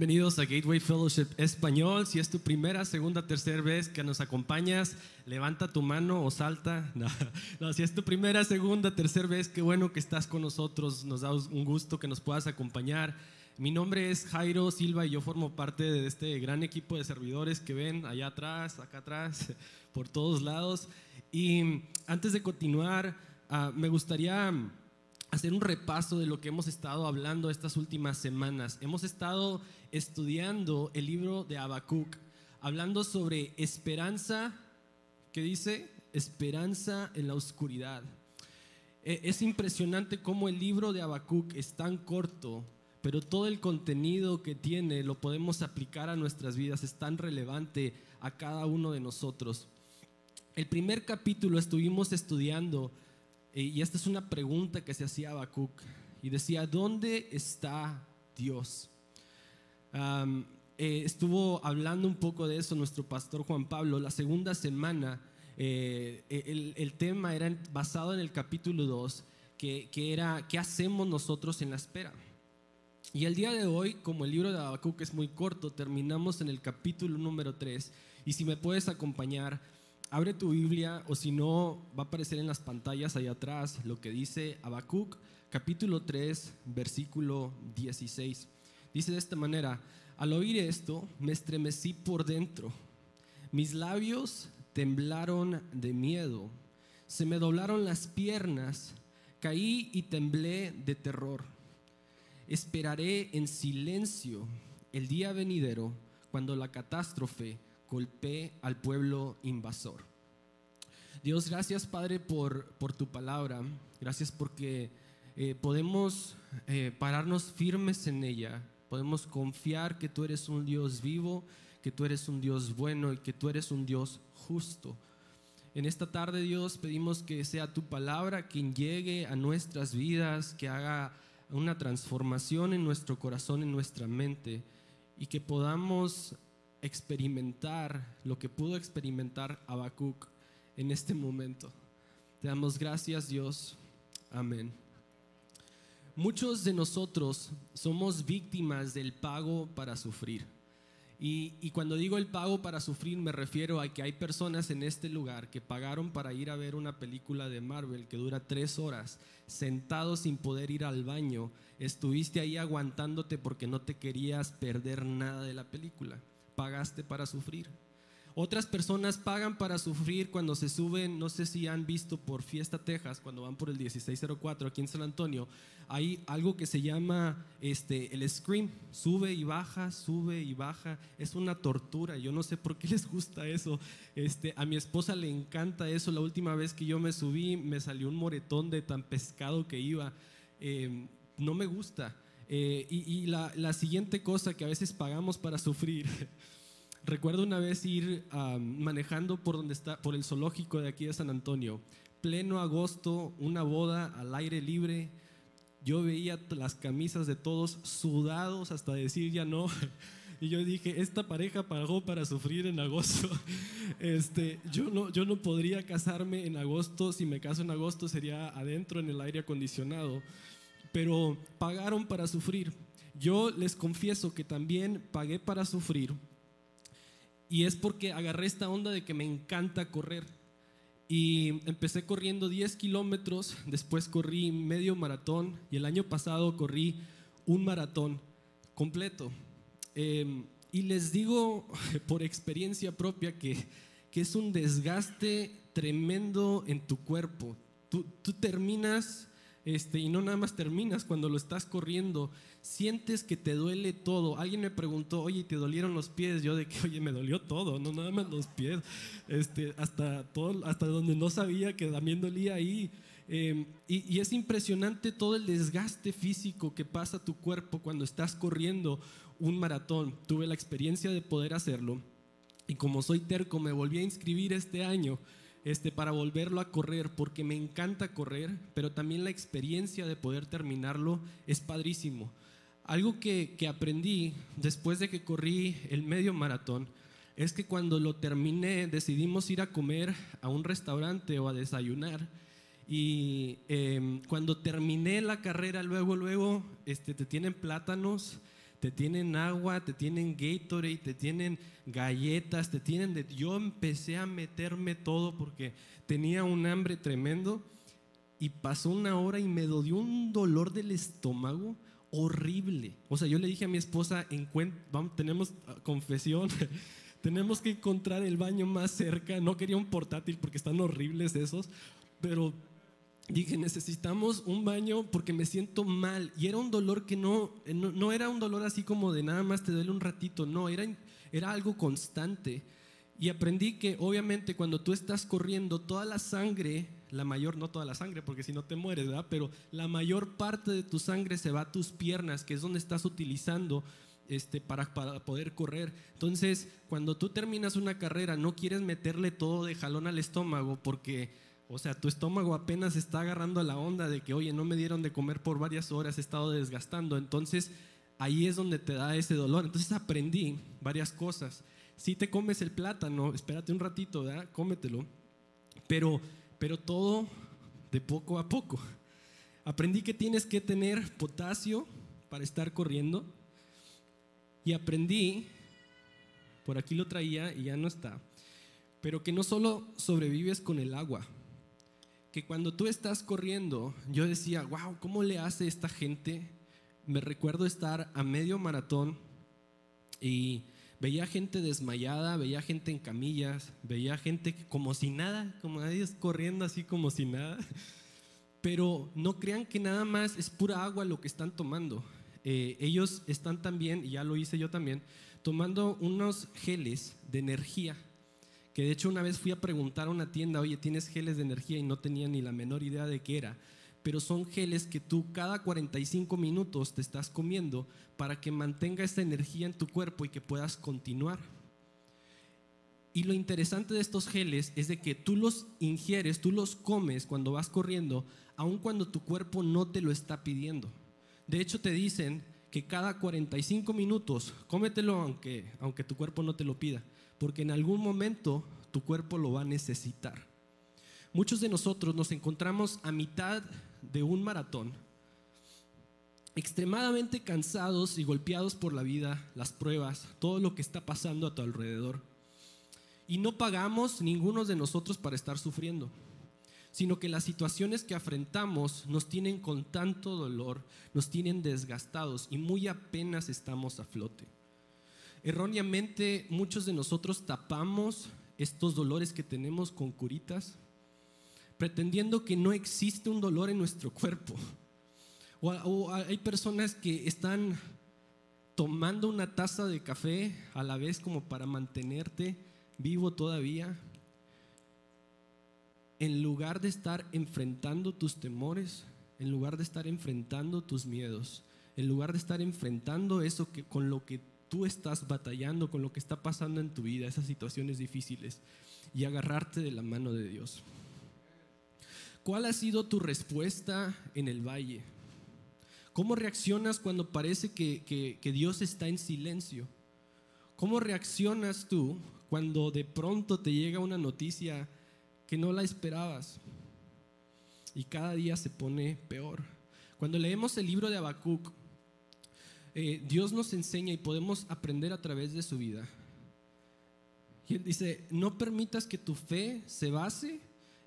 Bienvenidos a Gateway Fellowship Español. Si es tu primera, segunda, tercera vez que nos acompañas, levanta tu mano o salta. No, si es tu primera, segunda, tercera vez, qué bueno que estás con nosotros. Nos da un gusto que nos puedas acompañar. Mi nombre es Jairo Silva y yo formo parte de este gran equipo de servidores que ven allá atrás, acá atrás, por todos lados. Y antes de continuar, ah, me gustaría hacer un repaso de lo que hemos estado hablando estas últimas semanas. Hemos estado estudiando el libro de Habacuc, hablando sobre esperanza, ¿qué dice? Esperanza en la oscuridad. E, es impresionante cómo el libro de Habacuc es tan corto, pero todo el contenido que tiene lo podemos aplicar a nuestras vidas, es tan relevante a cada uno de nosotros. El primer capítulo estuvimos estudiando y esta es una pregunta que se hacía Habacuc. Y decía, ¿dónde está Dios? Eh, estuvo hablando un poco de eso nuestro pastor Juan Pablo. La segunda semana, eh, el, tema era basado en el capítulo 2, que, que, era, ¿qué hacemos nosotros en la espera? Y el día de hoy, como el libro de Habacuc es muy corto, terminamos en el capítulo número 3. Y si me puedes acompañar, abre tu Biblia o si no, va a aparecer en las pantallas ahí atrás lo que dice Habacuc, capítulo 3, versículo 16. Dice de esta manera, al oír esto me estremecí por dentro, mis labios temblaron de miedo, se me doblaron las piernas, caí y temblé de terror. Esperaré en silencio el día venidero cuando la catástrofe golpee al pueblo invasor. Dios, gracias Padre por, por tu palabra. Gracias porque eh, podemos eh, pararnos firmes en ella. Podemos confiar que tú eres un Dios vivo, que tú eres un Dios bueno y que tú eres un Dios justo. En esta tarde, Dios, pedimos que sea tu palabra quien llegue a nuestras vidas, que haga una transformación en nuestro corazón, en nuestra mente, y que podamos experimentar lo que pudo experimentar Habacuc en este momento. Te damos gracias, Dios. Amén. Muchos de nosotros somos víctimas del pago para sufrir. Y, cuando digo el pago para sufrir me refiero a que hay personas en este lugar que pagaron para ir a ver una película de Marvel que dura tres horas, sentado sin poder ir al baño. Estuviste ahí aguantándote porque no te querías perder nada de la película pagaste para sufrir. Otras personas pagan para sufrir cuando se suben, no sé si han visto por Fiesta Texas, cuando van por el 1604 aquí en San Antonio, hay algo que se llama este, el scream, sube y baja, sube y baja, es una tortura, yo no sé por qué les gusta eso, este, a mi esposa le encanta eso, la última vez que yo me subí me salió un moretón de tan pescado que iba, em, no me gusta. Eh, y, la, la, siguiente cosa que a veces pagamos para sufrir, recuerdo una vez ir manejando por, donde está, por el zoológico de aquí de San Antonio, pleno agosto, una boda al aire libre, yo veía las camisas de todos sudados hasta decir ya no. Y yo dije, esta pareja pagó para sufrir en agosto. Este, yo, no, yo no podría casarme en agosto. Si me caso en agosto sería adentro en el aire acondicionado pero pagaron para sufrir. Yo les confieso que también pagué para sufrir y es porque agarré esta onda de que me encanta correr. Y empecé corriendo 10 kilómetros, después corrí medio maratón y el año pasado corrí un maratón completo. Em, y les digo por experiencia propia que, que, es un desgaste tremendo en tu cuerpo. Tú, tú terminas este, y no nada más terminas cuando lo estás corriendo, sientes que te duele todo. Alguien me preguntó, oye, ¿te dolieron los pies? Yo de que, oye, me dolió todo, no nada más los pies, este, hasta, todo, hasta donde no sabía que también dolía ahí. Em, y, y, es impresionante todo el desgaste físico que pasa tu cuerpo cuando estás corriendo un maratón. Tuve la experiencia de poder hacerlo y como soy terco me volví a inscribir este año este, para volverlo a correr, porque me encanta correr, pero también la experiencia de poder terminarlo es padrísimo. Algo que, que aprendí después de que corrí el medio maratón es que cuando lo terminé decidimos ir a comer a un restaurante o a desayunar. Y em, cuando terminé la carrera, luego, luego, este, te tienen plátanos, te tienen agua, te tienen Gatorade, te tienen galletas, te tienen de... Yo empecé a meterme todo porque tenía un hambre tremendo y pasó una hora y me dio un dolor del estómago horrible. O sea, yo le dije a mi esposa, vamos, tenemos ah, confesión, tenemos que encontrar el baño más cerca. No quería un portátil porque están horribles esos, pero dije, necesitamos un baño porque me siento mal. Y era un dolor que no, no, era un dolor así como de nada más te duele un ratito, no, era, era algo constante. Y aprendí que obviamente cuando tú estás corriendo, toda la sangre, la mayor, no toda la sangre, porque si no te mueres, ¿verdad? Pero la mayor parte de tu sangre se va a tus piernas, que es donde estás utilizando este, para, para, poder correr. Entonces, cuando tú terminas una carrera, no quieres meterle todo de jalón al estómago porque o sea, tu estómago apenas está agarrando la onda de que, oye, no me dieron de comer por varias horas, he estado desgastando. Entonces, ahí es donde te da ese dolor. Entonces aprendí varias cosas. Si te comes el plátano, espérate un ratito, ¿verdad? Cómetelo. Pero, pero todo de poco a poco. Aprendí que tienes que tener potasio para estar corriendo. Y aprendí, por aquí lo traía y ya no está, pero que no solo sobrevives con el agua, que cuando tú estás corriendo, yo decía, wow, ¿cómo le hace esta gente? Me recuerdo estar a medio maratón y veía gente desmayada, veía gente en camillas, veía gente como si nada, como nadie corriendo así como si nada. Pero no crean que nada más es pura agua lo que están tomando. Eh, ellos están también, y ya lo hice yo también, tomando unos geles de energía que de hecho una vez fui a preguntar a una tienda, oye, ¿tienes geles de energía? Y no tenía ni la menor idea de qué era. Pero son geles que tú cada 45 minutos te estás comiendo para que mantenga esa energía en tu cuerpo y que puedas continuar. Y lo interesante de estos geles es de que tú los ingieres, tú los comes cuando vas corriendo, aun cuando tu cuerpo no te lo está pidiendo. De hecho te dicen que cada 45 minutos cómetelo aunque, aunque tu cuerpo no te lo pida porque en algún momento tu cuerpo lo va a necesitar. Muchos de nosotros nos encontramos a mitad de un maratón, extremadamente cansados y golpeados por la vida, las pruebas, todo lo que está pasando a tu alrededor. Y no pagamos ninguno de nosotros para estar sufriendo, sino que las situaciones que afrontamos nos tienen con tanto dolor, nos tienen desgastados y muy apenas estamos a flote. Erróneamente muchos de nosotros tapamos estos dolores que tenemos con curitas, pretendiendo que no existe un dolor en nuestro cuerpo. O, hay personas que están tomando una taza de café a la vez como para mantenerte vivo todavía, en lugar de estar enfrentando tus temores, en lugar de estar enfrentando tus miedos, en lugar de estar enfrentando eso que con lo que tú estás batallando con lo que está pasando en tu vida, esas situaciones difíciles, y agarrarte de la mano de Dios. ¿Cuál ha sido tu respuesta en el valle? ¿Cómo reaccionas cuando parece que, Dios está en silencio? ¿Cómo reaccionas tú cuando de pronto te llega una noticia que no la esperabas? Y cada día se pone peor. Cuando leemos el libro de Habacuc, eh, Dios nos enseña y podemos aprender a través de su vida. Y él dice, no permitas que tu fe se base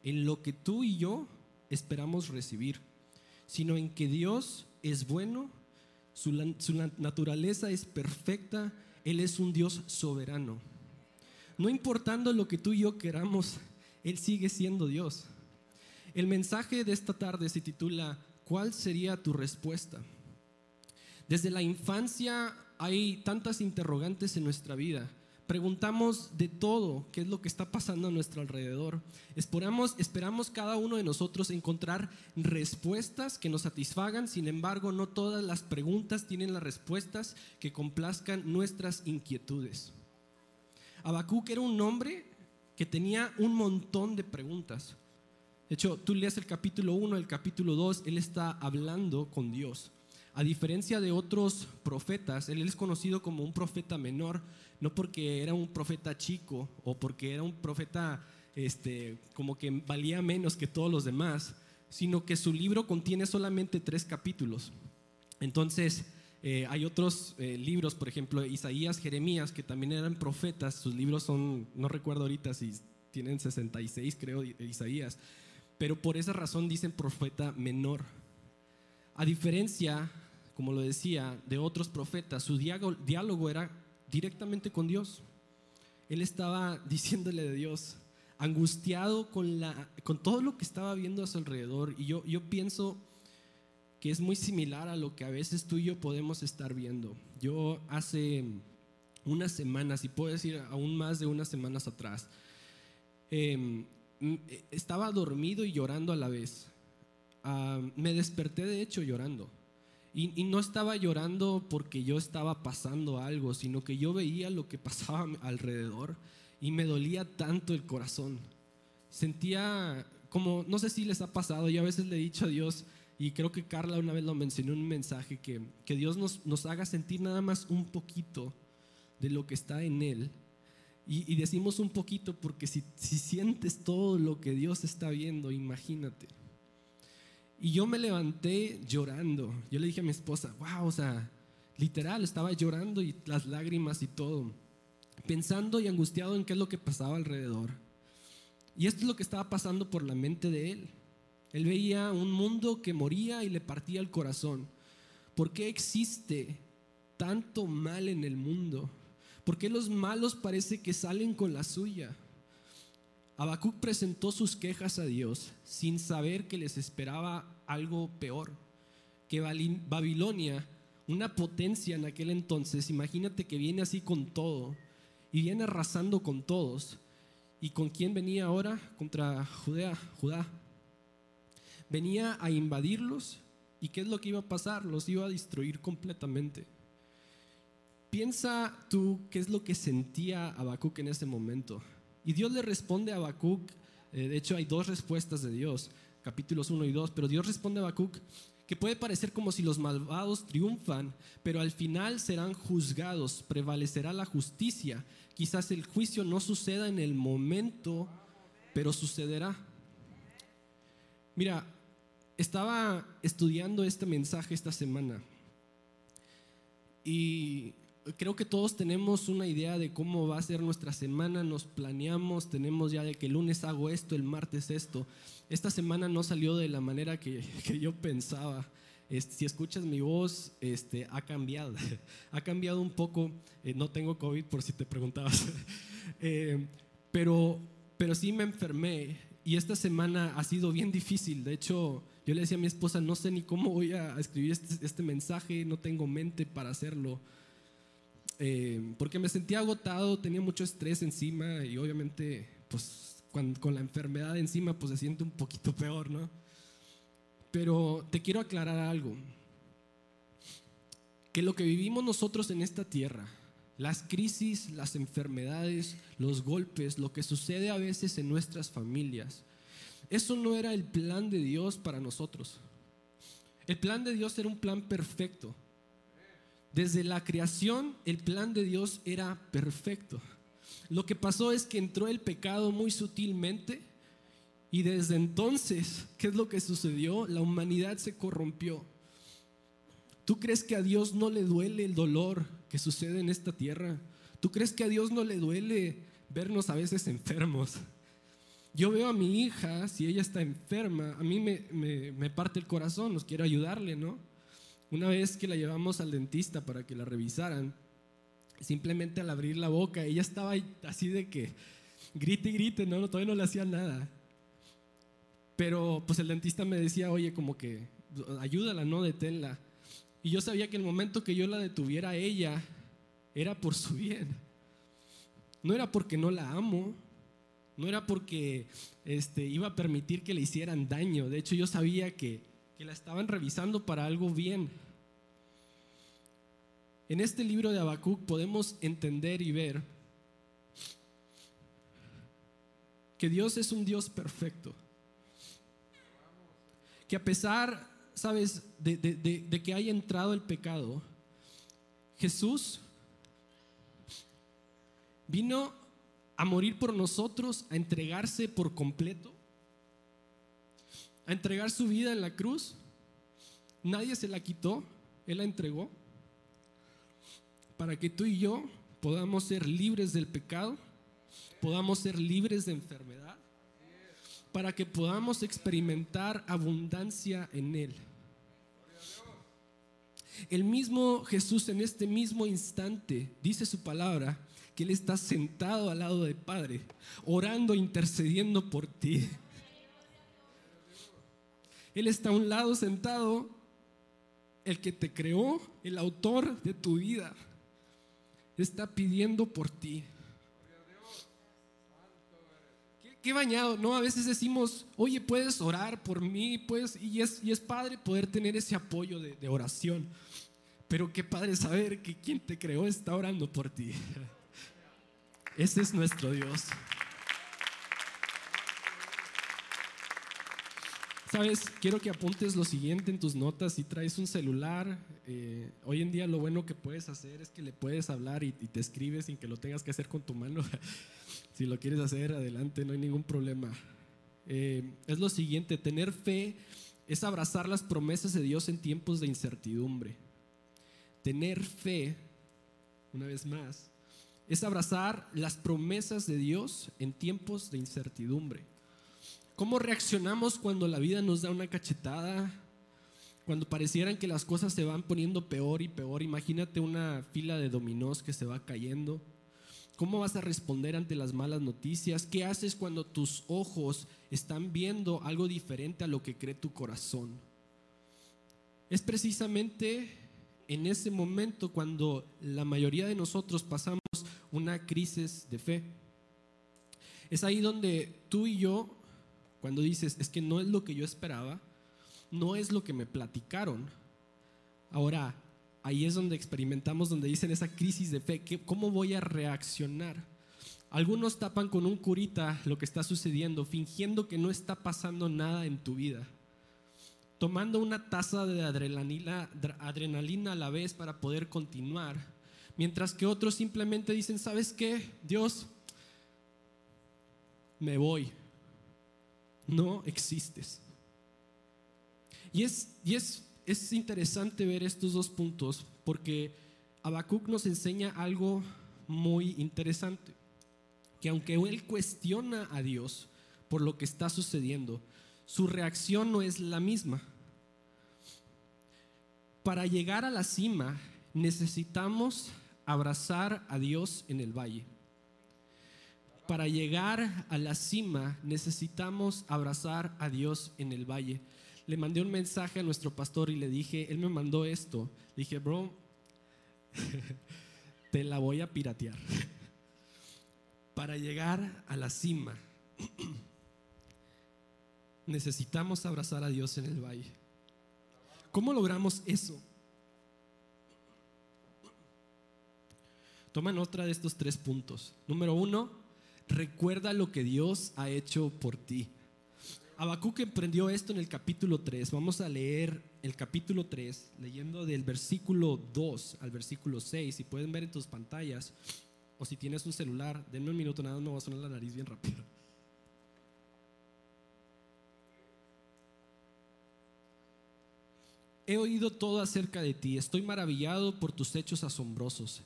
en lo que tú y yo esperamos recibir, sino en que Dios es bueno, su, su naturaleza es perfecta, Él es un Dios soberano. No importando lo que tú y yo queramos, Él sigue siendo Dios. El mensaje de esta tarde se titula, ¿cuál sería tu respuesta? Desde la infancia hay tantas interrogantes en nuestra vida. Preguntamos de todo, qué es lo que está pasando a nuestro alrededor. Esperamos, esperamos cada uno de nosotros encontrar respuestas que nos satisfagan, sin embargo, no todas las preguntas tienen las respuestas que complazcan nuestras inquietudes. Habacuc era un hombre que tenía un montón de preguntas. De hecho, tú lees el capítulo 1, el capítulo 2, él está hablando con Dios. A diferencia de otros profetas, él es conocido como un profeta menor, no porque era un profeta chico o porque era un profeta este, como que valía menos que todos los demás, sino que su libro contiene solamente tres capítulos. Entonces, Eh, hay otros eh, libros, por ejemplo, Isaías, Jeremías, que también eran profetas. Sus libros son, no recuerdo ahorita si tienen 66, creo, Isaías. Pero por esa razón dicen profeta menor. A diferencia, como lo decía, de otros profetas, su diálogo era directamente con Dios. Él estaba diciéndole de Dios, angustiado con, la, con todo lo que estaba viendo a su alrededor. Y yo, yo pienso que es muy similar a lo que a veces tú y yo podemos estar viendo. Yo hace unas semanas, y puedo decir aún más de unas semanas atrás, em, estaba dormido y llorando a la vez. Ah, me desperté de hecho llorando. Y, y, no estaba llorando porque yo estaba pasando algo, sino que yo veía lo que pasaba alrededor y me dolía tanto el corazón. Sentía como, no sé si les ha pasado, yo a veces le he dicho a Dios, y creo que Carla una vez lo mencionó en un mensaje, que, que Dios nos, nos, haga sentir nada más un poquito de lo que está en Él. Y, y decimos un poquito porque si, si sientes todo lo que Dios está viendo, imagínate. Y yo me levanté llorando. Yo le dije a mi esposa, wow, o sea, literal, estaba llorando y las lágrimas y todo, pensando y angustiado en qué es lo que pasaba alrededor. Y esto es lo que estaba pasando por la mente de él. Él veía un mundo que moría y le partía el corazón. ¿Por qué existe tanto mal en el mundo? ¿Por qué los malos parece que salen con la suya? Habacuc presentó sus quejas a Dios sin saber que les esperaba algo peor, que Babilonia, una potencia en aquel entonces, imagínate que viene así con todo y viene arrasando con todos. ¿Y con quién venía ahora? Contra Judea, Judá venía a invadirlos y ¿qué es lo que iba a pasar? Los iba a destruir completamente. Piensa tú qué es lo que sentía Habacuc en ese momento. Y Dios le responde a Habacuc, eh, de hecho hay dos respuestas de Dios, capítulos 1 y 2, pero Dios responde a Habacuc que puede parecer como si los malvados triunfan, pero al final serán juzgados, prevalecerá la justicia. Quizás el juicio no suceda en el momento, pero sucederá. Mira, estaba estudiando este mensaje esta semana y creo que todos tenemos una idea de cómo va a ser nuestra semana, nos planeamos, tenemos ya de que el lunes hago esto, el martes esto. Esta semana no salió de la manera que, yo pensaba. si escuchas mi voz, este, ha cambiado. ha cambiado un poco. Eh, no tengo COVID por si te preguntabas. Eh, pero, pero sí me enfermé y esta semana ha sido bien difícil. De hecho, yo le decía a mi esposa, no sé ni cómo voy a escribir este, este mensaje, no tengo mente para hacerlo. Eh, porque me sentía agotado, tenía mucho estrés encima y obviamente, pues con la enfermedad encima, pues se siente un poquito peor, ¿no? Pero te quiero aclarar algo. Que lo que vivimos nosotros en esta tierra, las crisis, las enfermedades, los golpes, lo que sucede a veces en nuestras familias, eso no era el plan de Dios para nosotros. El plan de Dios era un plan perfecto. Desde la creación, el plan de Dios era perfecto. Lo que pasó es que entró el pecado muy sutilmente y desde entonces, ¿qué es lo que sucedió? La humanidad se corrompió. ¿Tú crees que a Dios no le duele el dolor que sucede en esta tierra? ¿Tú crees que a Dios no le duele vernos a veces enfermos? Yo veo a mi hija, si ella está enferma, a mí me, parte el corazón, nos quiero ayudarle, ¿no? Una vez que la llevamos al dentista para que la revisaran, simplemente al abrir la boca, ella estaba así de que grite y grite, ¿no? Todavía no le hacía nada. Pero pues el dentista me decía, oye, como que ayúdala, no deténla. Y yo sabía que el momento que yo la detuviera a ella era por su bien. No era porque no la amo, no era porque este, iba a permitir que le hicieran daño. De hecho, yo sabía que, que la estaban revisando para algo bien. En este libro de Habacuc podemos entender y ver que Dios es un Dios perfecto. Que a pesar sabes, de, que haya entrado el pecado, Jesús vino a morir por nosotros, a entregarse por completo, entregar su vida en la cruz. Nadie se la quitó, Él la entregó. para que tú y yo podamos ser libres del pecado, podamos ser libres de enfermedad, para que podamos experimentar abundancia en Él. El mismo Jesús en este mismo instante dice su palabra que Él está sentado al lado del Padre, orando, intercediendo por ti. Él está a un lado sentado, el que te creó, el autor de tu vida, está pidiendo por ti. Qué, bañado, ¿no? A veces decimos, oye, puedes orar por mí, pues, y es, padre poder tener ese apoyo de, de oración. Pero qué padre saber que quien te creó está orando por ti. Ese es nuestro Dios. Sabes, quiero que apuntes lo siguiente en tus notas. Si traes un celular, eh, hoy en día lo bueno que puedes hacer es que le puedes hablar y, te escribes sin que lo tengas que hacer con tu mano. si lo quieres hacer, adelante, no hay ningún problema. Eh, es lo siguiente, tener fe es abrazar las promesas de Dios en tiempos de incertidumbre. Tener fe, una vez más, es abrazar las promesas de Dios en tiempos de incertidumbre. ¿Cómo reaccionamos cuando la vida nos da una cachetada? Cuando parecieran que las cosas se van poniendo peor y peor. Imagínate una fila de dominós que se va cayendo. ¿Cómo vas a responder ante las malas noticias? ¿Qué haces cuando tus ojos están viendo algo diferente a lo que cree tu corazón? Es precisamente en ese momento cuando la mayoría de nosotros pasamos una crisis de fe. Es ahí donde tú y yo cuando dices, es que no es lo que yo esperaba, no es lo que me platicaron. Ahora, ahí es donde experimentamos, donde dicen esa crisis de fe, ¿cómo voy a reaccionar? Algunos tapan con un curita lo que está sucediendo, fingiendo que no está pasando nada en tu vida. Tomando una taza de adrenalina, adrenalina a la vez para poder continuar. Mientras que otros simplemente dicen, ¿sabes qué? Dios, me voy no existes. Y es, y es, es interesante ver estos dos puntos porque Habacuc nos enseña algo muy interesante, que aunque él cuestiona a Dios por lo que está sucediendo, su reacción no es la misma. Para llegar a la cima necesitamos abrazar a Dios en el valle para llegar a la cima necesitamos abrazar a Dios en el valle. Le mandé un mensaje a nuestro pastor y le dije, él me mandó esto. Dije, bro, te la voy a piratear. Para llegar a la cima necesitamos abrazar a Dios en el valle. ¿Cómo logramos eso? Toman otra de estos tres puntos. Número uno, recuerda lo que Dios ha hecho por ti. Habacuc emprendió esto en el capítulo 3. Vamos a leer el capítulo 3, leyendo del versículo 2 al versículo 6. Si pueden ver en tus pantallas, o si tienes un celular, denme un minuto, nada más me va a sonar la nariz bien rápido. He oído todo acerca de ti, estoy maravillado por tus hechos asombrosos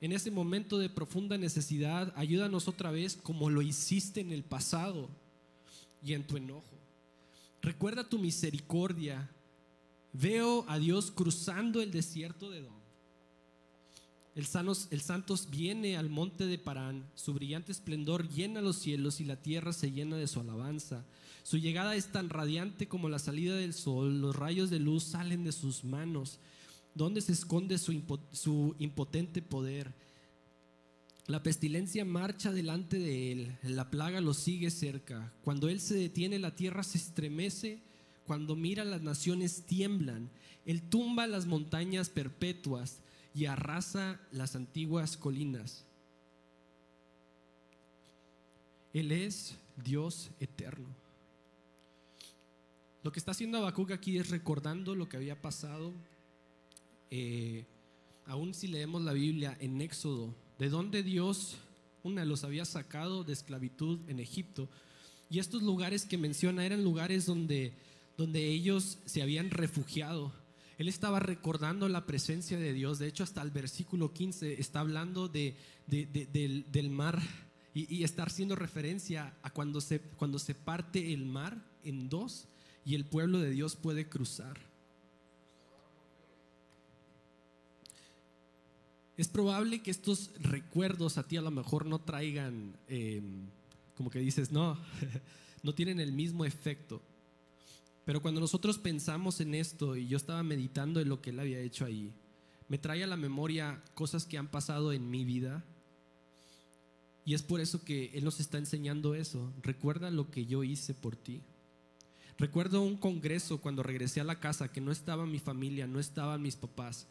en ese momento de profunda necesidad, ayúdanos otra vez como lo hiciste en el pasado y en tu enojo. Recuerda tu misericordia. Veo a Dios cruzando el desierto de Don. El, el Santos viene al monte de Parán, su brillante esplendor llena los cielos y la tierra se llena de su alabanza. Su llegada es tan radiante como la salida del sol, los rayos de luz salen de sus manos. ¿Dónde se esconde su, impotente poder? La pestilencia marcha delante de él, la plaga lo sigue cerca. Cuando él se detiene, la tierra se estremece. Cuando mira, las naciones tiemblan. Él tumba las montañas perpetuas y arrasa las antiguas colinas. Él es Dios eterno. Lo que está haciendo Habacuc aquí es recordando lo que había pasado eh, aún si leemos la Biblia en Éxodo, de donde Dios, una, los había sacado de esclavitud en Egipto. Y estos lugares que menciona eran lugares donde, donde ellos se habían refugiado. él estaba recordando la presencia de Dios. De hecho, hasta el versículo 15 está hablando de, del, mar y, y, está haciendo referencia a cuando se, cuando se parte el mar en dos y el pueblo de Dios puede cruzar. Es probable que estos recuerdos a ti a lo mejor no traigan, em, como que dices, no, no tienen el mismo efecto. Pero cuando nosotros pensamos en esto y yo estaba meditando en lo que él había hecho ahí, me trae a la memoria cosas que han pasado en mi vida. Y es por eso que Él nos está enseñando eso. Recuerda lo que yo hice por ti. Recuerdo un congreso cuando regresé a la casa que no estaba mi familia, no estaban mis papás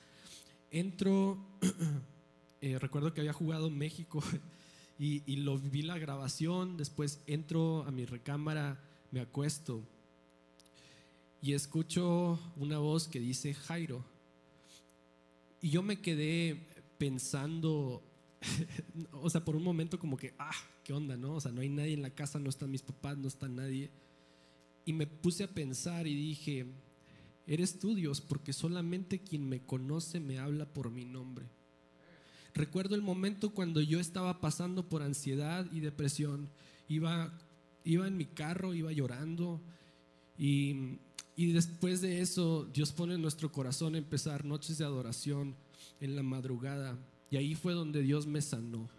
entro, eh, recuerdo que había jugado México y, lo vi la grabación, después entro a mi recámara, me acuesto y escucho una voz que dice Jairo. Y yo me quedé pensando, o sea, por un momento como que, ah, ¿qué onda, no? O sea, no hay nadie en la casa, no están mis papás, no está nadie. Y me puse a pensar y dije, Eres tú, Dios, porque solamente quien me conoce me habla por mi nombre. Recuerdo el momento cuando yo estaba pasando por ansiedad y depresión. Iba, iba en mi carro, iba llorando. Y, y después de eso, Dios pone en nuestro corazón empezar noches de adoración en la madrugada. Y ahí fue donde Dios me sanó.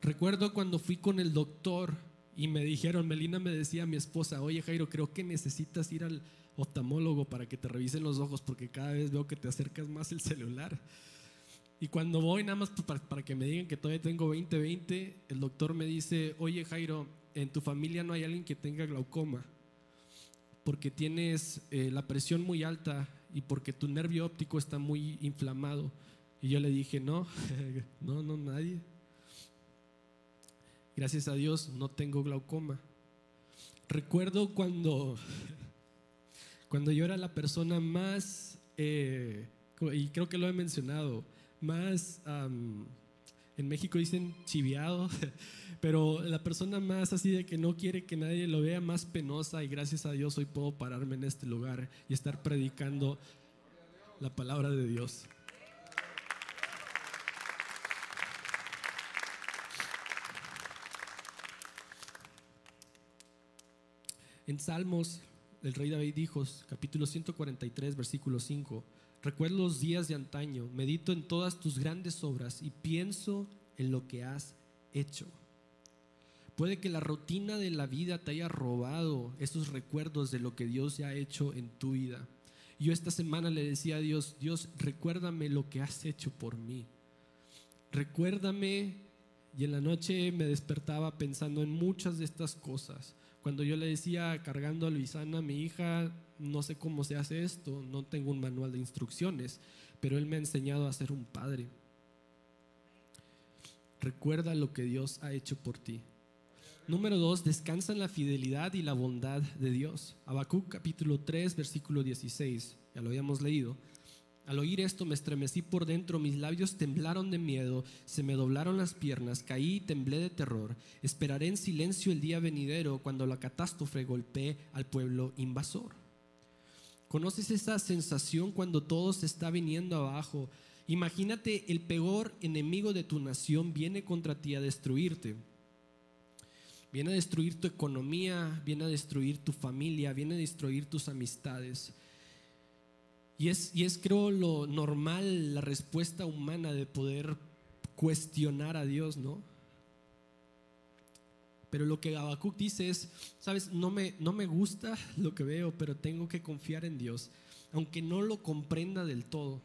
Recuerdo cuando fui con el doctor y me dijeron, Melina me decía a mi esposa, oye Jairo, creo que necesitas ir al oftalmólogo para que te revisen los ojos porque cada vez veo que te acercas más el celular. Y cuando voy nada más para, que me digan que todavía tengo 20-20, el doctor me dice, oye Jairo, en tu familia no hay alguien que tenga glaucoma porque tienes eh, la presión muy alta y porque tu nervio óptico está muy inflamado. Y yo le dije, no, no, no, nadie. Gracias a Dios no tengo glaucoma. Recuerdo cuando, cuando yo era la persona más, eh, y creo que lo he mencionado, más, en México dicen chiviado, pero la persona más así de que no quiere que nadie lo vea más penosa y gracias a Dios hoy puedo pararme en este lugar y estar predicando la palabra de Dios. En Salmos, el rey David dijo, capítulo 143, versículo 5, recuerdo los días de antaño, medito en todas tus grandes obras y pienso en lo que has hecho. Puede que la rutina de la vida te haya robado esos recuerdos de lo que Dios ya ha hecho en tu vida. Yo esta semana le decía a Dios, Dios, recuérdame lo que has hecho por mí. Recuérdame y en la noche me despertaba pensando en muchas de estas cosas. Cuando yo le decía cargando a Luisana, mi hija, no sé cómo se hace esto, no tengo un manual de instrucciones, pero Él me ha enseñado a ser un padre. Recuerda lo que Dios ha hecho por ti. Número dos, descansa en la fidelidad y la bondad de Dios. Habacuc capítulo 3, versículo 16, ya lo habíamos leído. Al oír esto me estremecí por dentro, mis labios temblaron de miedo, se me doblaron las piernas, caí y temblé de terror. Esperaré en silencio el día venidero cuando la catástrofe golpee al pueblo invasor. ¿Conoces esa sensación cuando todo se está viniendo abajo? Imagínate el peor enemigo de tu nación viene contra ti a destruirte. Viene a destruir tu economía, viene a destruir tu familia, viene a destruir tus amistades. Y es, y es creo lo normal, la respuesta humana de poder cuestionar a Dios, ¿no? Pero lo que Habacuc dice es, sabes, no me, no me gusta lo que veo, pero tengo que confiar en Dios, aunque no lo comprenda del todo.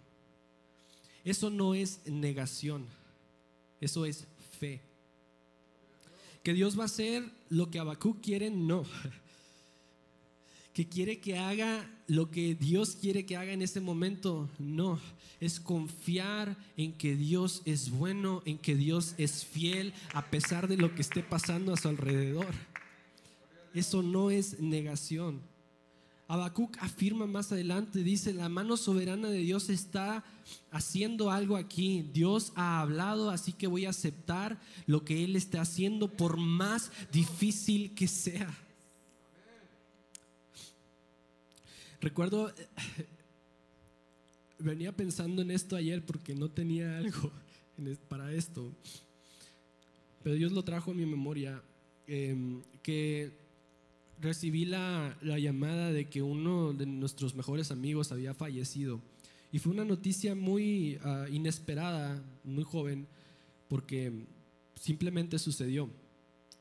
Eso no es negación, eso es fe. Que Dios va a hacer lo que Habacuc quiere, no que quiere que haga lo que Dios quiere que haga en ese momento. No, es confiar en que Dios es bueno, en que Dios es fiel a pesar de lo que esté pasando a su alrededor. Eso no es negación. Habacuc afirma más adelante, dice, la mano soberana de Dios está haciendo algo aquí. Dios ha hablado, así que voy a aceptar lo que Él está haciendo por más difícil que sea. Recuerdo, venía pensando en esto ayer porque no tenía algo para esto, pero Dios lo trajo a mi memoria, em, que recibí la, llamada de que uno de nuestros mejores amigos había fallecido. Y fue una noticia muy ah, inesperada, muy joven, porque simplemente sucedió.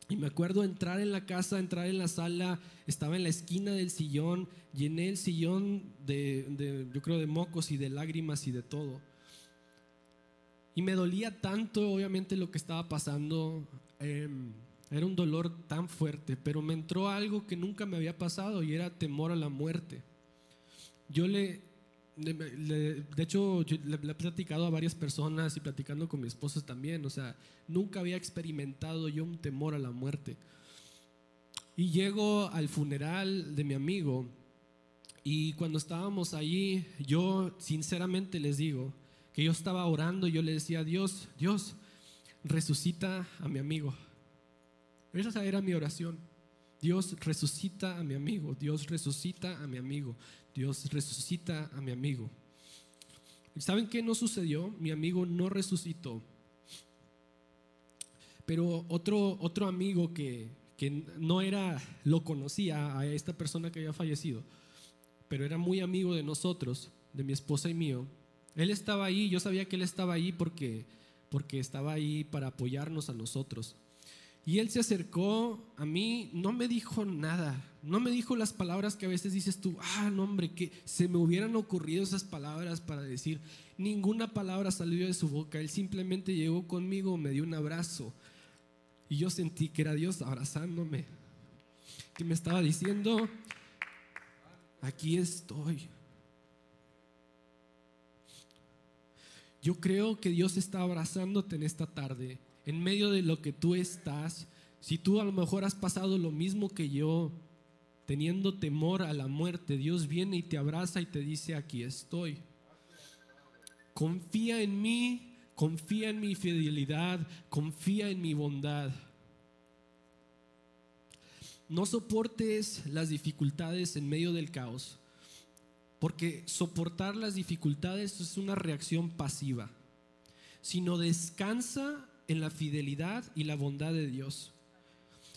Y me acuerdo entrar en la casa, entrar en la sala, estaba en la esquina del sillón, llené el sillón de, yo creo, de mocos y de lágrimas y de todo. Y me dolía tanto, obviamente, lo que estaba pasando. Em, era un dolor tan fuerte, pero me entró algo que nunca me había pasado y era temor a la muerte. Yo le, de hecho, le, he platicado a varias personas y platicando con mi esposa también, o sea, nunca había experimentado yo un temor a la muerte. Y llego al funeral de mi amigo y cuando estábamos allí, yo sinceramente les digo que yo estaba orando, yo le decía, Dios, Dios, resucita a mi amigo. Esa era mi oración. Dios resucita a mi amigo, Dios resucita a mi amigo, Dios resucita a mi amigo. ¿Y saben qué no sucedió? Mi amigo no resucitó. Pero otro, otro amigo que, que no era, lo conocía a esta persona que había fallecido, pero era muy amigo de nosotros, de mi esposa y mío. Él estaba ahí, yo sabía que él estaba ahí porque, porque estaba ahí para apoyarnos a nosotros. Y él se acercó a mí, no me dijo nada, no me dijo las palabras que a veces dices tú, ah, no hombre, que se me hubieran ocurrido esas palabras para decir, ninguna palabra salió de su boca, él simplemente llegó conmigo, me dio un abrazo y yo sentí que era Dios abrazándome, que me estaba diciendo, aquí estoy. Yo creo que Dios está abrazándote en esta tarde en medio de lo que tú estás, si tú a lo mejor has pasado lo mismo que yo, teniendo temor a la muerte, Dios viene y te abraza y te dice, aquí estoy. Confía en mí, confía en mi fidelidad, confía en mi bondad. No soportes las dificultades en medio del caos, porque soportar las dificultades es una reacción pasiva, sino descansa en la fidelidad y la bondad de Dios.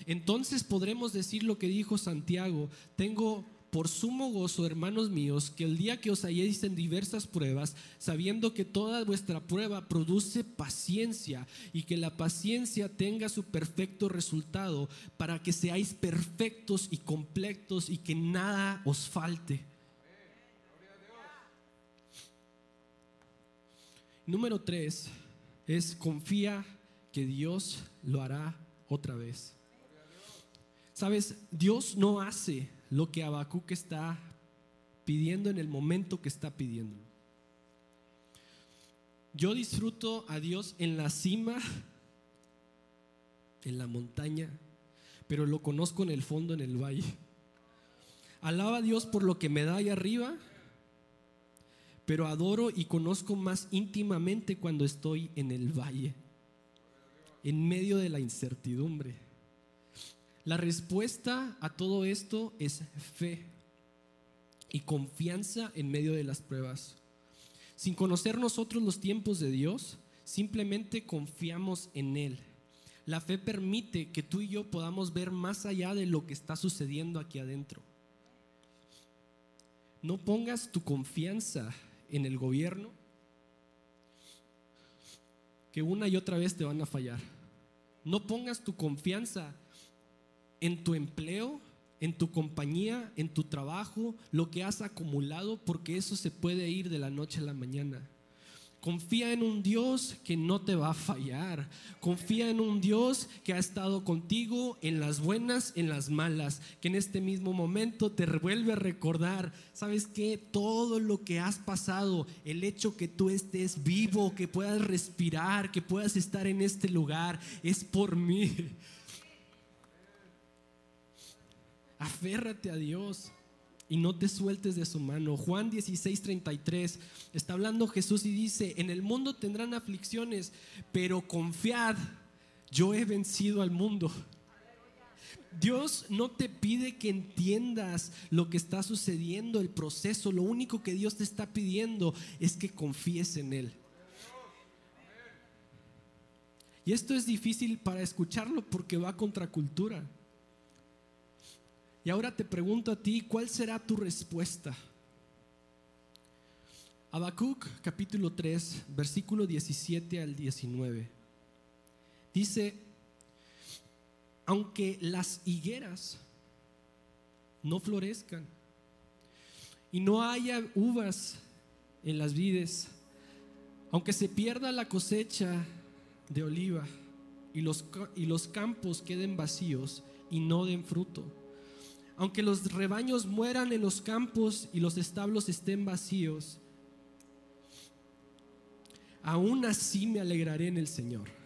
Entonces podremos decir lo que dijo Santiago, tengo por sumo gozo, hermanos míos, que el día que os halléis en diversas pruebas, sabiendo que toda vuestra prueba produce paciencia y que la paciencia tenga su perfecto resultado, para que seáis perfectos y completos y que nada os falte. Número tres es confía que Dios lo hará otra vez. Sabes, Dios no hace lo que Habacuc está pidiendo en el momento que está pidiendo. Yo disfruto a Dios en la cima, en la montaña, pero lo conozco en el fondo, en el valle. Alaba a Dios por lo que me da ahí arriba, pero adoro y conozco más íntimamente cuando estoy en el valle en medio de la incertidumbre. La respuesta a todo esto es fe y confianza en medio de las pruebas. Sin conocer nosotros los tiempos de Dios, simplemente confiamos en Él. La fe permite que tú y yo podamos ver más allá de lo que está sucediendo aquí adentro. No pongas tu confianza en el gobierno, que una y otra vez te van a fallar. No pongas tu confianza en tu empleo, en tu compañía, en tu trabajo, lo que has acumulado, porque eso se puede ir de la noche a la mañana. Confía en un Dios que no te va a fallar. Confía en un Dios que ha estado contigo en las buenas, en las malas, que en este mismo momento te vuelve a recordar, ¿sabes qué? Todo lo que has pasado, el hecho que tú estés vivo, que puedas respirar, que puedas estar en este lugar, es por mí. Aférrate a Dios y no te sueltes de su mano. Juan 16, 33 está hablando Jesús y dice, en el mundo tendrán aflicciones, pero confiad, yo he vencido al mundo. Dios no te pide que entiendas lo que está sucediendo, el proceso. Lo único que Dios te está pidiendo es que confíes en Él. Y esto es difícil para escucharlo porque va contra cultura. Y ahora te pregunto a ti, ¿cuál será tu respuesta? Habacuc capítulo 3, versículo 17 al 19. Dice, aunque las higueras no florezcan y no haya uvas en las vides, aunque se pierda la cosecha de oliva y los, y los campos queden vacíos y no den fruto, aunque los rebaños mueran en los campos y los establos estén vacíos, aún así me alegraré en el Señor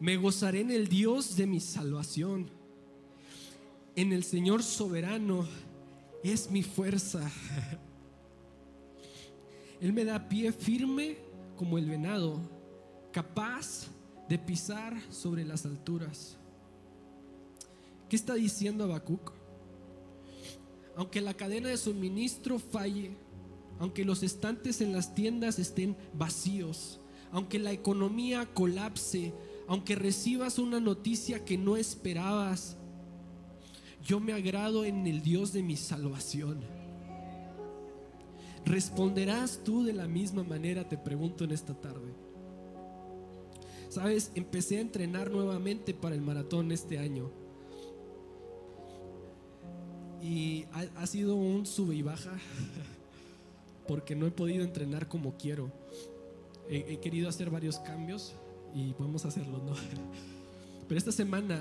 me gozaré en el Dios de mi salvación. En el Señor soberano es mi fuerza. Él me da pie firme como el venado, capaz de pisar sobre las alturas. ¿Qué está diciendo Habacuc? Aunque la cadena de suministro falle, aunque los estantes en las tiendas estén vacíos, aunque la economía colapse, aunque recibas una noticia que no esperabas, yo me agrado en el Dios de mi salvación. ¿Responderás tú de la misma manera? Te pregunto en esta tarde. Sabes, empecé a entrenar nuevamente para el maratón este año. Y ha, sido un sube y baja porque no he podido entrenar como quiero. he querido hacer varios cambios y podemos hacerlo, ¿no? Pero esta semana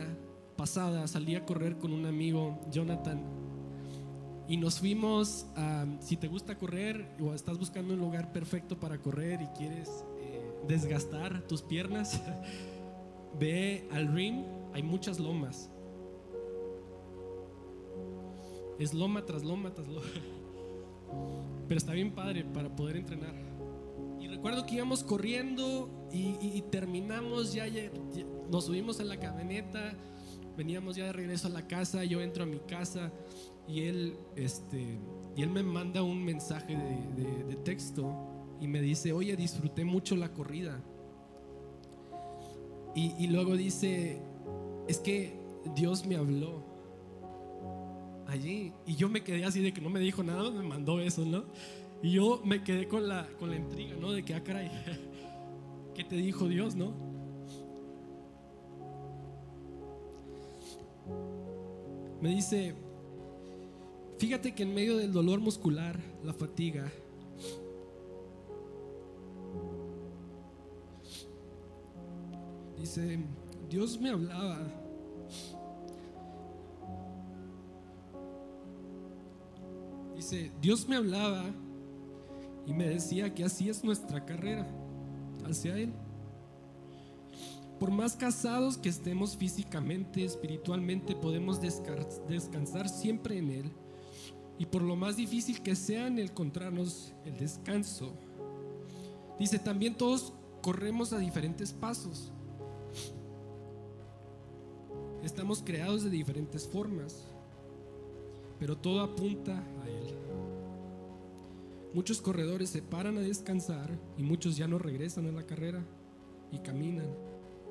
pasada salí a correr con un amigo, Jonathan, y nos fuimos si te gusta correr o estás buscando un lugar perfecto para correr y quieres eh, desgastar tus piernas, ve al ring, hay muchas lomas. Es loma tras loma tras loma. Pero está bien padre para poder entrenar. Y recuerdo que íbamos corriendo y, terminamos, ya, nos subimos en la camioneta, veníamos ya de regreso a la casa, yo entro a mi casa y él, este, y él me manda un mensaje de, texto y me dice, oye, disfruté mucho la corrida. Y luego dice, es que Dios me habló allí. Y yo me quedé así de que no me dijo nada, me mandó eso, ¿no? Y yo me quedé con la, con la intriga, ¿no? De que, ah, caray. ¿Qué te dijo Dios, no? Me dice, fíjate que en medio del dolor muscular, la fatiga, dice, Dios me hablaba. Dice, Dios me hablaba y me decía que así es nuestra carrera hacia Él. Por más casados que estemos físicamente, espiritualmente, podemos descansar siempre en Él. Y por lo más difícil que sea en encontrarnos el descanso. Dice, también todos corremos a diferentes pasos. Estamos creados de diferentes formas, pero todo apunta a Él. Muchos corredores se paran a descansar y muchos ya no regresan a la carrera y caminan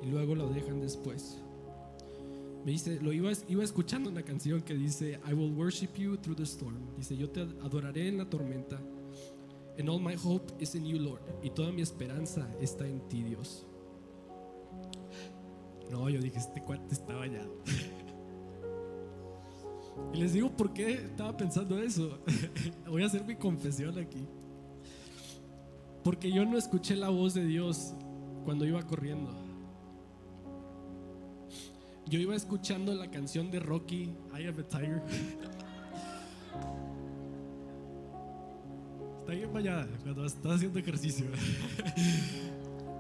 y luego lo dejan después. Me dice, lo iba, iba escuchando una canción que dice, I will worship you through the storm. Dice, yo te adoraré en la tormenta. And all my hope is in you, Lord. Y toda mi esperanza está en ti, Dios. No, yo dije, este cuate estaba allá. Y les digo por qué estaba pensando eso. Voy a hacer mi confesión aquí. Porque yo no escuché la voz de Dios cuando iba corriendo. Yo iba escuchando la canción de Rocky, I Have a Tiger. Está bien vaya cuando estaba haciendo ejercicio.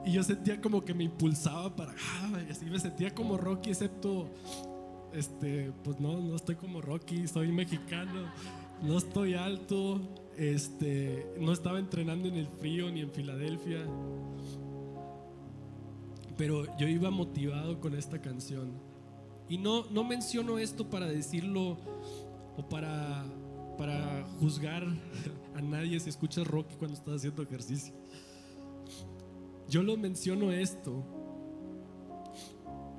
Y yo sentía como que me impulsaba para. Ah, así me sentía como Rocky, excepto este, pues no, no estoy como Rocky, soy mexicano, no estoy alto, este, no estaba entrenando en el frío ni en Filadelfia. pero yo iba motivado con esta canción. Y no, no menciono esto para decirlo o para, para juzgar a nadie si escuchas rock cuando estás haciendo ejercicio. Yo lo menciono esto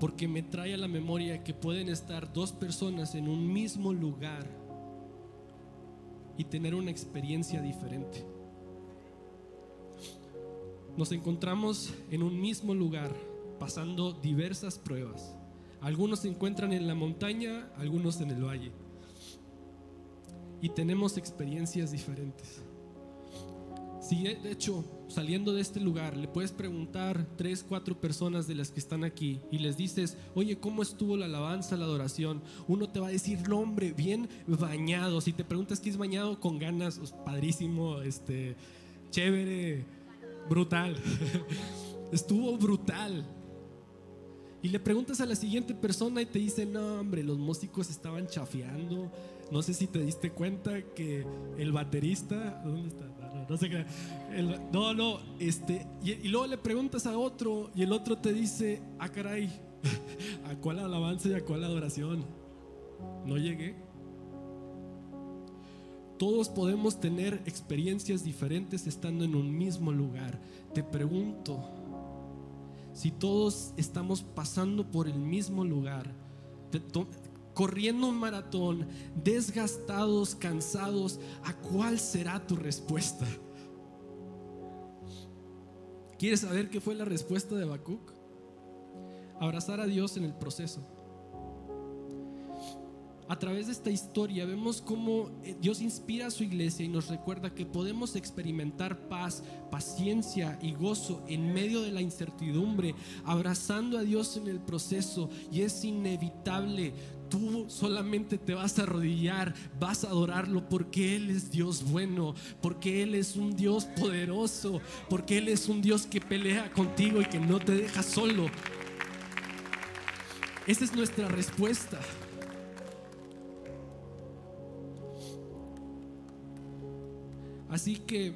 porque me trae a la memoria que pueden estar dos personas en un mismo lugar y tener una experiencia diferente. Nos encontramos en un mismo lugar pasando diversas pruebas. Algunos se encuentran en la montaña, algunos en el valle. Y tenemos experiencias diferentes. Si de hecho, saliendo de este lugar, le puedes preguntar tres, cuatro personas de las que están aquí y les dices, oye, ¿cómo estuvo la alabanza, la adoración? Uno te va a decir, no, hombre, bien bañado. Si te preguntas qué es bañado, con ganas, pues, padrísimo, este, chévere, brutal. estuvo brutal. Y le preguntas a la siguiente persona y te dice, no, hombre, los músicos estaban chafeando. No sé si te diste cuenta que el baterista, ¿dónde está? no sé qué. no, no, este, y, luego le preguntas a otro y el otro te dice, ah, caray, ¿a cuál alabanza y a cuál adoración? No llegué. Todos podemos tener experiencias diferentes estando en un mismo lugar. Te pregunto, si todos estamos pasando por el mismo lugar, corriendo un maratón, desgastados, cansados, ¿a cuál será tu respuesta? ¿Quieres saber qué fue la respuesta de Habacuc? Abrazar a Dios en el proceso. A través de esta historia vemos cómo eh, Dios inspira a su iglesia y nos recuerda que podemos experimentar paz, paciencia y gozo en medio de la incertidumbre, abrazando a Dios en el proceso y es inevitable tú solamente te vas a arrodillar, vas a adorarlo porque Él es Dios bueno, porque Él es un Dios poderoso, porque Él es un Dios que pelea contigo y que no te deja solo. Esa es nuestra respuesta. Así que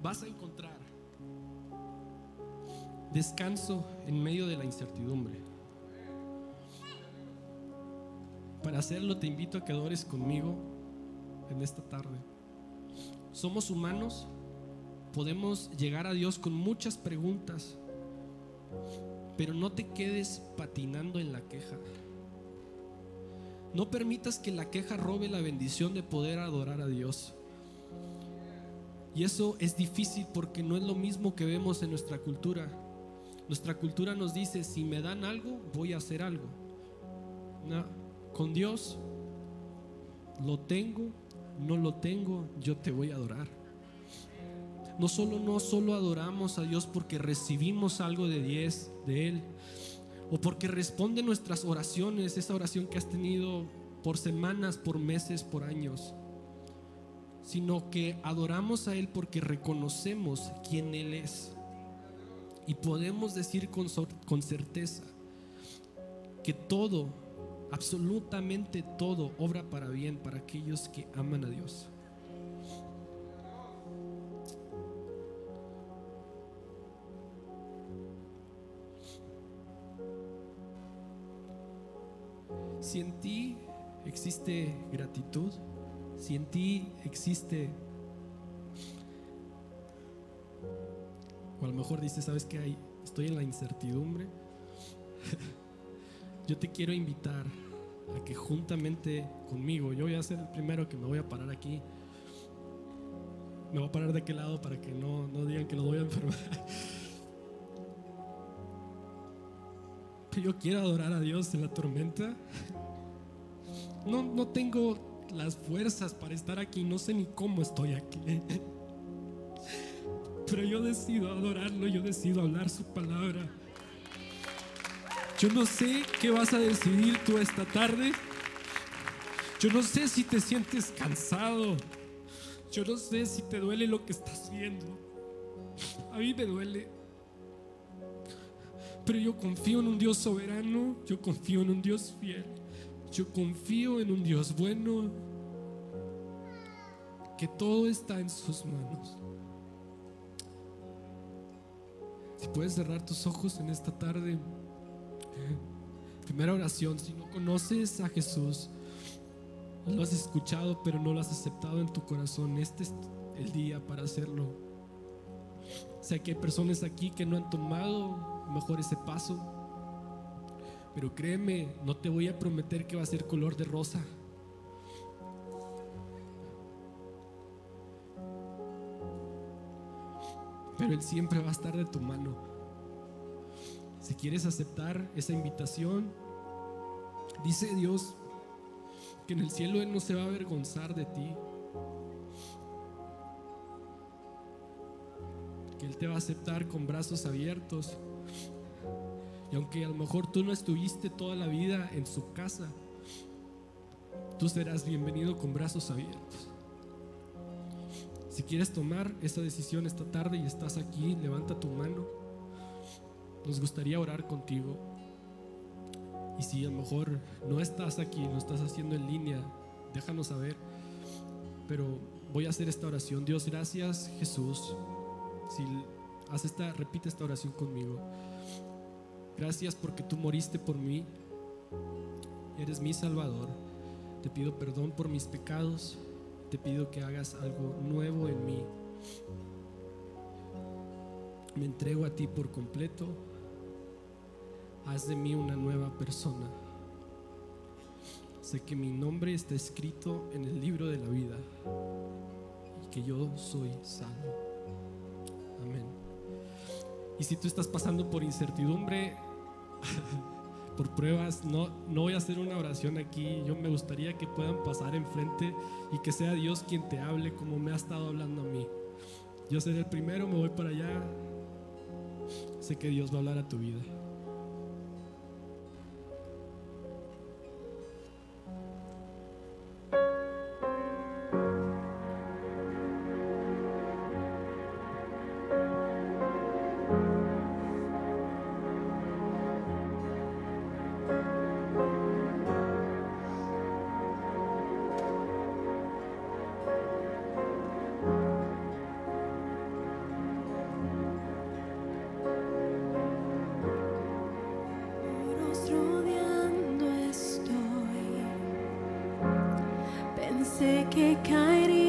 vas a encontrar descanso en medio de la incertidumbre. Para hacerlo te invito a que adores conmigo en esta tarde. Somos humanos, podemos llegar a Dios con muchas preguntas, pero no te quedes patinando en la queja. No permitas que la queja robe la bendición de poder adorar a Dios. Y eso es difícil porque no es lo mismo que vemos en nuestra cultura. Nuestra cultura nos dice, si me dan algo, voy a hacer algo. No, con Dios, lo tengo, no lo tengo, yo te voy a adorar. No solo, no solo adoramos a Dios porque recibimos algo de 10 de Él, o porque responde nuestras oraciones, esa oración que has tenido por semanas, por meses, por años, sino que adoramos a Él porque reconocemos quién Él es. Y podemos decir con, con certeza que todo absolutamente todo obra para bien para aquellos que aman a Dios. Si en ti existe gratitud, si en ti existe, o a lo mejor dices, ¿sabes qué hay? Estoy en la incertidumbre. yo te quiero invitar a que juntamente conmigo, yo voy a ser el primero que me voy a parar aquí. Me voy a parar de aquel lado para que no, no digan que lo voy a enfermar. Pero yo quiero adorar a Dios en la tormenta. No, no tengo las fuerzas para estar aquí, no sé ni cómo estoy aquí. Pero yo decido adorarlo, yo decido hablar su palabra. Yo no sé qué vas a decidir tú esta tarde. Yo no sé si te sientes cansado. Yo no sé si te duele lo que estás viendo. A mí me duele. Pero yo confío en un Dios soberano. Yo confío en un Dios fiel. Yo confío en un Dios bueno. Que todo está en sus manos. Si puedes cerrar tus ojos en esta tarde. Primera oración, si no conoces a Jesús, lo has escuchado, pero no lo has aceptado en tu corazón, este es el día para hacerlo. Sé que hay personas aquí que no han tomado mejor ese paso, pero créeme, no te voy a prometer que va a ser color de rosa. Pero Él siempre va a estar de tu mano. Si quieres aceptar esa invitación, dice Dios que en el cielo Él no se va a avergonzar de ti. Que Él te va a aceptar con brazos abiertos. Y aunque a lo mejor tú no estuviste toda la vida en su casa, tú serás bienvenido con brazos abiertos. Si quieres tomar esa decisión esta tarde y estás aquí, levanta tu mano. Nos gustaría orar contigo. Y si a lo mejor no estás aquí, lo estás haciendo en línea, déjanos saber. Pero voy a hacer esta oración. Dios, gracias Jesús. Si haces esta, repite esta oración conmigo. Gracias porque tú moriste por mí. Eres mi Salvador. Te pido perdón por mis pecados. Te pido que hagas algo nuevo en mí. Me entrego a ti por completo. Haz de mí una nueva persona. Sé que mi nombre está escrito en el libro de la vida y que yo soy salvo. Amén. Y si tú estás pasando por incertidumbre, por pruebas, no, no voy a hacer una oración aquí. Yo me gustaría que puedan pasar enfrente y que sea Dios quien te hable como me ha estado hablando a mí. Yo seré el primero, me voy para allá. Sé que Dios va a hablar a tu vida. Que caerían